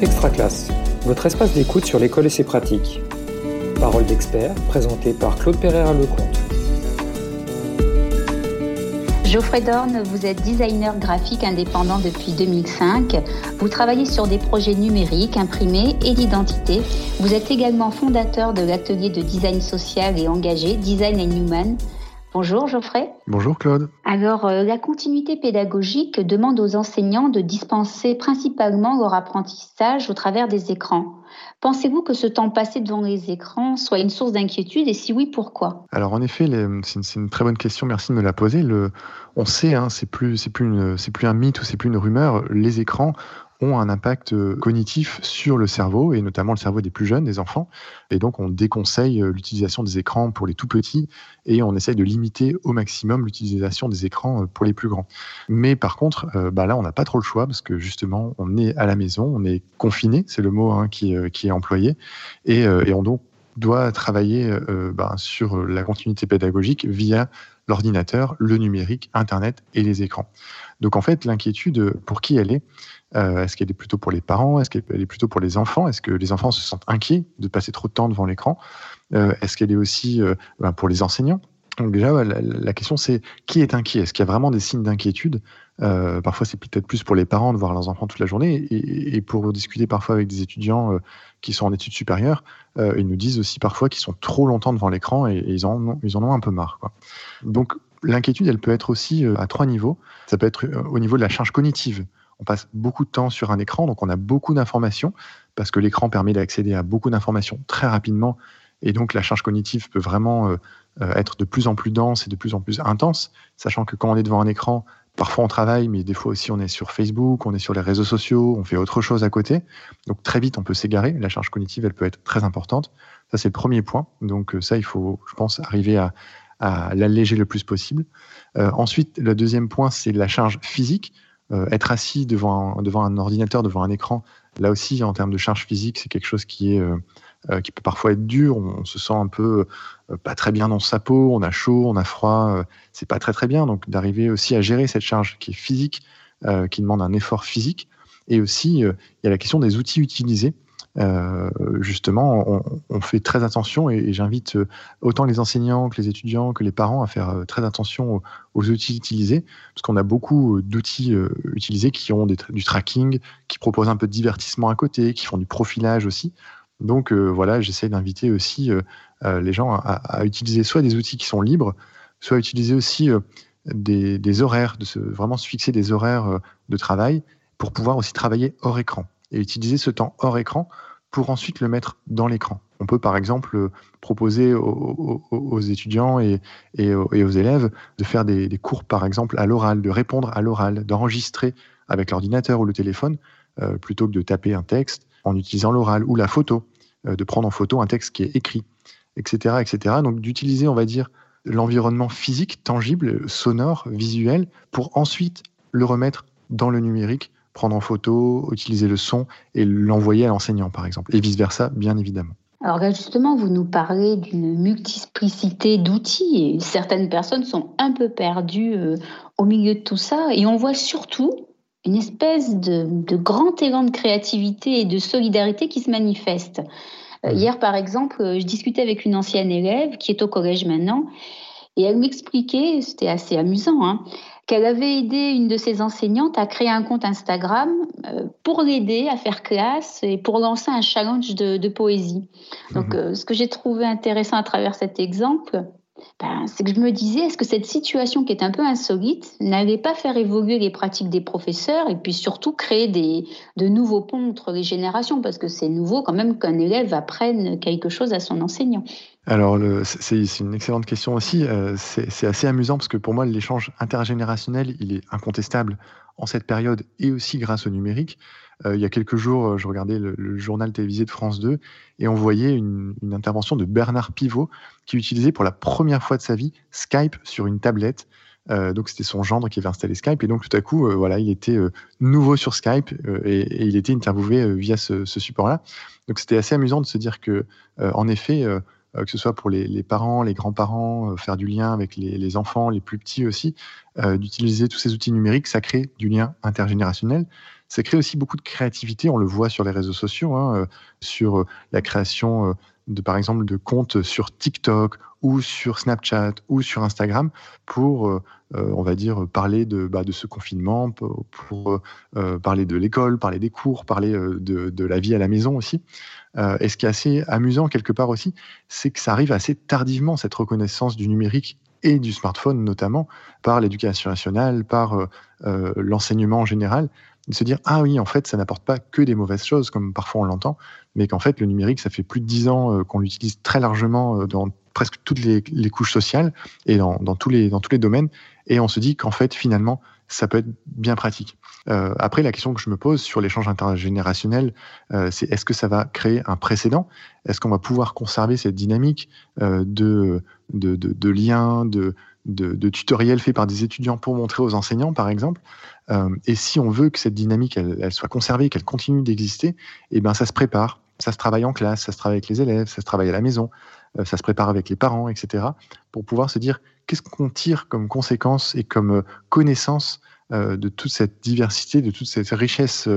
Extra classe, votre espace d'écoute sur l'école et ses pratiques. Parole d'expert, présentée par Claude Pereira Lecomte. Geoffrey Dorn, vous êtes designer graphique indépendant depuis 2005. Vous travaillez sur des projets numériques, imprimés et d'identité. Vous êtes également fondateur de l'atelier de design social et engagé Design and Human. Bonjour Geoffrey. Bonjour Claude. Alors, euh, la continuité pédagogique demande aux enseignants de dispenser principalement leur apprentissage au travers des écrans. Pensez-vous que ce temps passé devant les écrans soit une source d'inquiétude et si oui, pourquoi? Alors en effet, c'est une, très bonne question, merci de me la poser. Le, on sait, hein, c'est plus, plus, plus un mythe ou c'est plus une rumeur, les écrans ont un impact euh, cognitif sur le cerveau, et notamment le cerveau des plus jeunes, des enfants. Et donc, on déconseille euh, l'utilisation des écrans pour les tout petits, et on essaye de limiter au maximum l'utilisation des écrans euh, pour les plus grands. Mais par contre, bah là, on n'a pas trop le choix, parce que justement, on est à la maison, on est confiné, c'est le mot hein, qui, est employé, et, et on donc doit travailler bah, sur la continuité pédagogique via l'ordinateur, le numérique, Internet et les écrans. Donc en fait, l'inquiétude, pour qui elle est euh, Est-ce qu'elle est plutôt pour les parents? Est-ce qu'elle est plutôt pour les enfants? Est-ce que les enfants se sentent inquiets de passer trop de temps devant l'écran? Euh, Est-ce qu'elle est aussi euh, ben, pour les enseignants? Donc déjà, la, question c'est qui est inquiet? Est-ce qu'il y a vraiment des signes d'inquiétude? Parfois, c'est peut-être plus pour les parents de voir leurs enfants toute la journée. Et, pour discuter parfois avec des étudiants qui sont en études supérieures, ils nous disent aussi parfois qu'ils sont trop longtemps devant l'écran et, ils, en ont, un peu marre. Donc l'inquiétude, elle peut être aussi à trois niveaux. Ça peut être au niveau de la charge cognitive on passe beaucoup de temps sur un écran, donc on a beaucoup d'informations, parce que l'écran permet d'accéder à beaucoup d'informations très rapidement, et donc la charge cognitive peut vraiment euh, euh, être de plus en plus dense et de plus en plus intense, sachant que quand on est devant un écran, parfois on travaille, mais des fois aussi on est sur Facebook, on est sur les réseaux sociaux, on fait autre chose à côté, donc très vite on peut s'égarer, la charge cognitive elle peut être très importante, ça c'est le premier point, donc euh, ça il faut, je pense, arriver à, l'alléger le plus possible. ensuite, le deuxième point, c'est la charge physique. Euh, être assis devant un, devant un ordinateur, devant un écran, là aussi, en termes de charge physique, c'est quelque chose qui est euh, euh, qui peut parfois être dur. On, se sent un peu pas très bien dans sa peau, on a chaud, on a froid, c'est pas très très bien. Donc d'arriver aussi à gérer cette charge qui est physique, qui demande un effort physique. Et aussi, il y a la question des outils utilisés. Euh, justement, on, fait très attention et, j'invite euh, autant les enseignants que les étudiants que les parents à faire euh, très attention aux, outils utilisés, parce qu'on a beaucoup d'outils utilisés qui ont du tracking, qui proposent un peu de divertissement à côté, qui font du profilage aussi. Donc voilà, j'essaie d'inviter aussi les gens à, utiliser soit des outils qui sont libres, soit utiliser aussi des, horaires, de se, vraiment se fixer des horaires de travail pour pouvoir aussi travailler hors écran et utiliser ce temps hors écran pour ensuite le mettre dans l'écran. On peut par exemple proposer aux, étudiants et, aux, élèves de faire des, cours par exemple à l'oral, de répondre à l'oral, d'enregistrer avec l'ordinateur ou le téléphone euh, plutôt que de taper un texte en utilisant l'oral ou la photo, euh, de prendre en photo un texte qui est écrit, etc. etc. Donc d'utiliser, on va dire, l'environnement physique, tangible, sonore, visuel, pour ensuite le remettre dans le numérique prendre en photo, utiliser le son et l'envoyer à l'enseignant, par exemple, et vice-versa, bien évidemment. Alors là, justement, vous nous parlez d'une multiplicité d'outils et certaines personnes sont un peu perdues euh, au milieu de tout ça et on voit surtout une espèce de, grand élan de créativité et de solidarité qui se manifeste. Euh, mmh. hier, par exemple, euh, je discutais avec une ancienne élève qui est au collège maintenant et elle m'expliquait, c'était assez amusant, hein, qu'elle avait aidé une de ses enseignantes à créer un compte Instagram euh, pour l'aider à faire classe et pour lancer un challenge de, poésie. Donc, mhm. euh, ce que j'ai trouvé intéressant à travers cet exemple, ben, c'est que je me disais, est-ce que cette situation qui est un peu insolite n'allait pas faire évoluer les pratiques des professeurs et puis surtout créer des, de nouveaux ponts entre les générations? Parce que c'est nouveau quand même qu'un élève apprenne quelque chose à son enseignant. Alors, c'est une excellente question aussi. Euh, c'est assez amusant parce que pour moi, l'échange intergénérationnel, il est incontestable en cette période et aussi grâce au numérique. Euh, il y a quelques jours, euh, je regardais le, journal télévisé de France 2 et on voyait une, intervention de Bernard Pivot qui utilisait pour la première fois de sa vie Skype sur une tablette. donc c'était son gendre qui avait installé Skype et donc tout à coup, voilà, il était nouveau sur Skype et, il était interviewé via ce, ce support-là. Donc c'était assez amusant de se dire que, en effet, que ce soit pour les, parents, les grands-parents, faire du lien avec les, enfants, les plus petits aussi, d'utiliser tous ces outils numériques, ça crée du lien intergénérationnel. Ça crée aussi beaucoup de créativité, on le voit sur les réseaux sociaux, hein, sur la création de, par exemple, de comptes sur TikTok ou sur Snapchat ou sur Instagram pour, euh, euh, on va dire, parler de, bah, de ce confinement, pour, euh, parler de l'école, parler des cours, parler de, la vie à la maison aussi. Et ce qui est assez amusant quelque part aussi, c'est que ça arrive assez tardivement, cette reconnaissance du numérique et du smartphone notamment, par l'éducation nationale, par l'enseignement en général de se dire ah oui en fait ça n'apporte pas que des mauvaises choses comme parfois on l'entend mais qu'en fait le numérique ça fait plus de dix ans qu'on l'utilise très largement dans presque toutes les, couches sociales et dans, tous les, dans tous les domaines. Et on se dit qu'en fait, finalement, ça peut être bien pratique. Euh, après, la question que je me pose sur l'échange intergénérationnel, euh, c'est est-ce que ça va créer un précédent? Est-ce qu'on va pouvoir conserver cette dynamique euh, de, de, de, liens, de, de, tutoriels faits par des étudiants pour montrer aux enseignants, par exemple? Et si on veut que cette dynamique, elle, soit conservée, qu'elle continue d'exister, eh ben, ça se prépare. Ça se travaille en classe, ça se travaille avec les élèves, ça se travaille à la maison, ça se prépare avec les parents, etc., pour pouvoir se dire qu'est-ce qu'on tire comme conséquence et comme euh, connaissance euh, de toute cette diversité, de toute cette richesse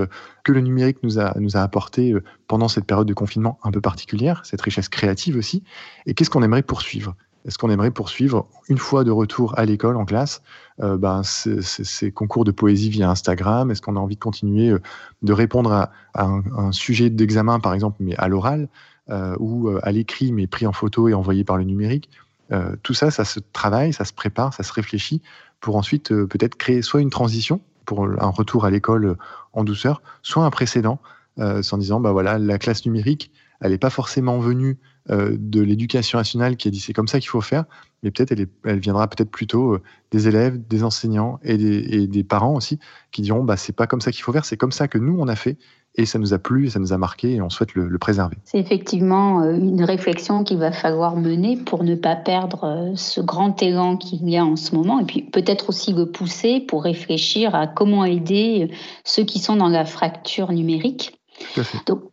que le numérique nous a, nous a apporté pendant cette période de confinement un peu particulière, cette richesse créative aussi, et qu'est-ce qu'on aimerait poursuivre? Est-ce qu'on aimerait poursuivre une fois de retour à l'école, en classe, ben, ces, concours de poésie via Instagram? Est-ce qu'on a envie de continuer de répondre à, un, sujet d'examen, par exemple, mais à l'oral euh, ou euh, à l'écrit, mais pris en photo et envoyé par le numérique? Euh, tout ça, ça se travaille, ça se prépare, ça se réfléchit pour ensuite peut-être créer soit une transition pour un retour à l'école en douceur, soit un précédent, en disant, bah voilà, la classe numérique, elle n'est pas forcément venue de l'éducation nationale qui a dit c'est comme ça qu'il faut faire, mais peut-être elle, viendra peut-être plutôt des élèves, des enseignants et des, des parents aussi qui diront bah c'est pas comme ça qu'il faut faire, c'est comme ça que nous on a fait et ça nous a plu, ça nous a marqué et on souhaite le, préserver. C'est effectivement euh, une réflexion qu'il va falloir mener pour ne pas perdre euh, ce grand élan qu'il y a en ce moment et puis peut-être aussi le pousser pour réfléchir à comment aider euh, ceux qui sont dans la fracture numérique. Tout à fait. Donc,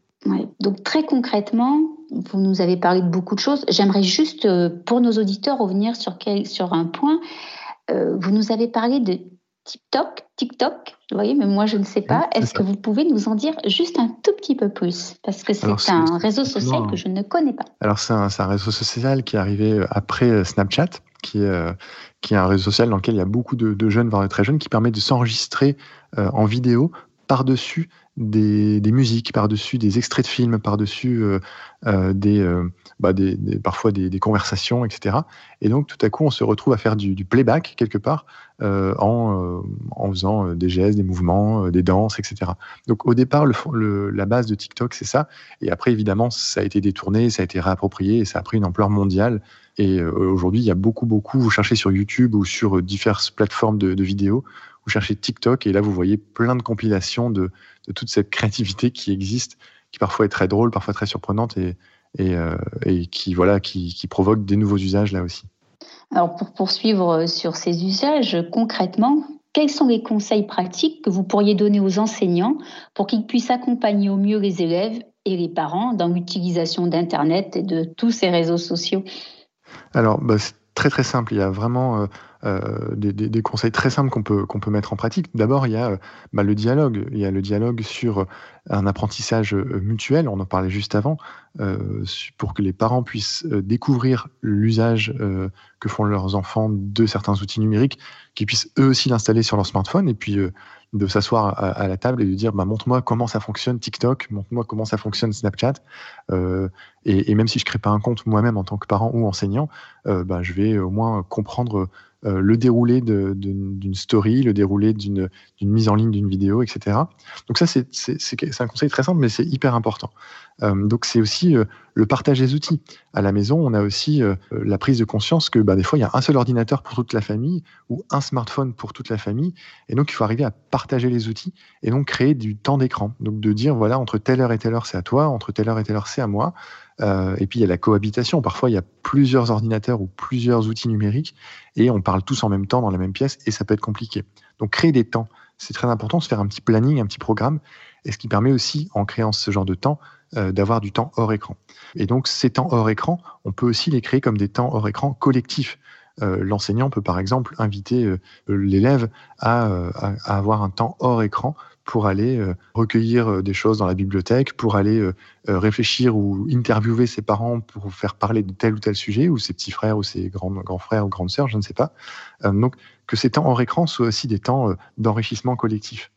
Donc très concrètement, vous nous avez parlé de beaucoup de choses. J'aimerais juste, pour nos auditeurs, revenir sur, quel, sur un point. vous nous avez parlé de TikTok, TikTok, vous voyez, mais moi je ne sais pas. Est-ce que vous pouvez nous en dire juste un tout petit peu plus? Parce que c'est un réseau social que je ne connais pas. Alors c'est un, réseau social qui est arrivé euh, après euh, Snapchat, qui est, euh, qui est un réseau social dans lequel il y a beaucoup de, jeunes, voire de très jeunes, qui permet de s'enregistrer en vidéo par-dessus des, musiques, par-dessus des extraits de films, par-dessus euh, euh, euh, bah, des, parfois des, conversations, etc. Et donc tout à coup, on se retrouve à faire du, playback quelque part en, en, faisant des gestes, des mouvements, des danses, etc. Donc au départ, la base de TikTok, c'est ça. Et après, évidemment, ça a été détourné, ça a été réapproprié et ça a pris une ampleur mondiale. Et aujourd'hui, il y a beaucoup, beaucoup, vous cherchez sur YouTube ou sur diverses plateformes de vidéos, vous cherchez TikTok et là vous voyez plein de compilations de, toute cette créativité qui existe, qui parfois est très drôle, parfois très surprenante et, et, euh, qui, voilà, qui, provoque des nouveaux usages là aussi. Alors pour poursuivre sur ces usages, concrètement, quels sont les conseils pratiques que vous pourriez donner aux enseignants pour qu'ils puissent accompagner au mieux les élèves et les parents dans l'utilisation d'Internet et de tous ces réseaux sociaux? Alors, bah, c'est très très simple. Il y a vraiment euh, euh, des, conseils très simples qu'on peut, peut mettre en pratique. D'abord, il y a euh, bah, le dialogue. Il y a le dialogue sur un apprentissage mutuel, on en parlait juste avant, pour que les parents puissent découvrir l'usage que font leurs enfants de certains outils numériques, qu'ils puissent eux aussi l'installer sur leur smartphone et puis de s'asseoir à, la table et de dire bah, montre-moi comment ça fonctionne TikTok, montre-moi comment ça fonctionne Snapchat. Euh, et, même si je crée pas un compte moi-même en tant que parent ou enseignant, euh, bah, je vais au moins comprendre euh, le déroulé d'une story, le déroulé d'une mise en ligne d'une vidéo, etc. Donc ça, c'est un conseil très simple, mais c'est hyper important. Euh, donc c'est aussi euh, le partage des outils. À la maison, on a aussi la prise de conscience que bah, des fois, il y a un seul ordinateur pour toute la famille ou un smartphone pour toute la famille. Et donc, il faut arriver à partager les outils et donc créer du temps d'écran. Donc de dire, voilà, entre telle heure et telle heure, c'est à toi, entre telle heure et telle heure, c'est à moi. Euh, et puis il y a la cohabitation. Parfois, il y a plusieurs ordinateurs ou plusieurs outils numériques et on parle tous en même temps dans la même pièce et ça peut être compliqué. Donc créer des temps, c'est très important, se faire un petit planning, un petit programme et ce qui permet aussi, en créant ce genre de temps, d'avoir du temps hors écran. Et donc ces temps hors écran, on peut aussi les créer comme des temps hors écran collectifs. L'enseignant peut par exemple inviter l'élève à, avoir un temps hors écran pour aller euh, recueillir euh, des choses dans la bibliothèque, pour aller euh, réfléchir ou interviewer ses parents pour faire parler de tel ou tel sujet, ou ses petits frères ou ses grands, grands frères ou grandes sœurs, je ne sais pas. donc que ces temps hors écran soient aussi des temps d'enrichissement collectif.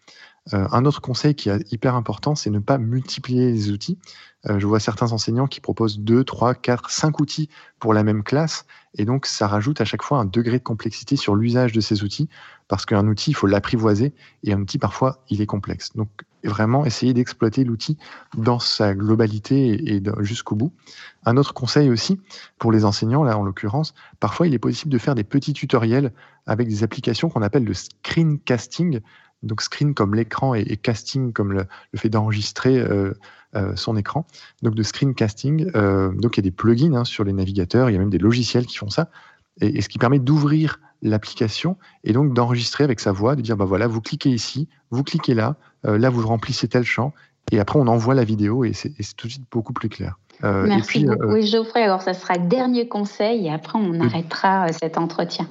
Un autre conseil qui est hyper important, c'est ne pas multiplier les outils. je vois certains enseignants qui proposent 2, 3, 4, 5 outils pour la même classe, et donc ça rajoute à chaque fois un degré de complexité sur l'usage de ces outils parce qu'un outil, il faut l'apprivoiser, et un outil, parfois, il est complexe. Donc, vraiment, essayer d'exploiter l'outil dans sa globalité et jusqu'au bout. Un autre conseil aussi, pour les enseignants, là, en l'occurrence, parfois, il est possible de faire des petits tutoriels avec des applications qu'on appelle le screencasting. Donc, screen comme l'écran et, casting comme le, fait d'enregistrer euh, euh, son écran. Donc, de screencasting. Euh, donc, il y a des plugins hein, sur les navigateurs, il y a même des logiciels qui font ça. et ce qui permet d'ouvrir l'application et donc d'enregistrer avec sa voix, de dire bah voilà, vous cliquez ici, vous cliquez là, euh, là vous remplissez tel champ, et après on envoie la vidéo et c'est tout de suite beaucoup plus clair. Euh, Merci beaucoup. Euh, oui, Geoffrey, alors ça sera le dernier conseil et après on arrêtera cet entretien.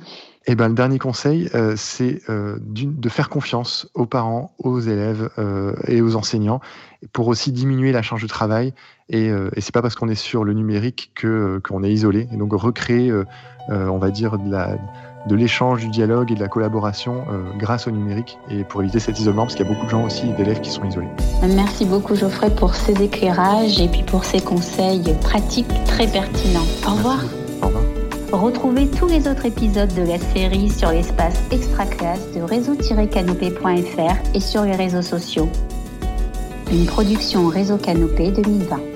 Eh ben, le dernier conseil, c'est de faire confiance aux parents, aux élèves et aux enseignants pour aussi diminuer la charge de travail. Et, et c'est pas parce qu'on est sur le numérique que qu'on est isolé. Et donc recréer, on va dire, de la, de l'échange, du dialogue et de la collaboration euh, grâce au numérique et pour éviter cet isolement parce qu'il y a beaucoup de gens aussi, d'élèves qui sont isolés. Merci beaucoup Geoffrey pour ces éclairages et puis pour ces conseils pratiques très pertinents. Au revoir. Au revoir. Retrouvez tous les autres épisodes de la série sur l'espace extra classe de réseau-canopé.fr et sur les réseaux sociaux. Une production Réseau Canopé 2020.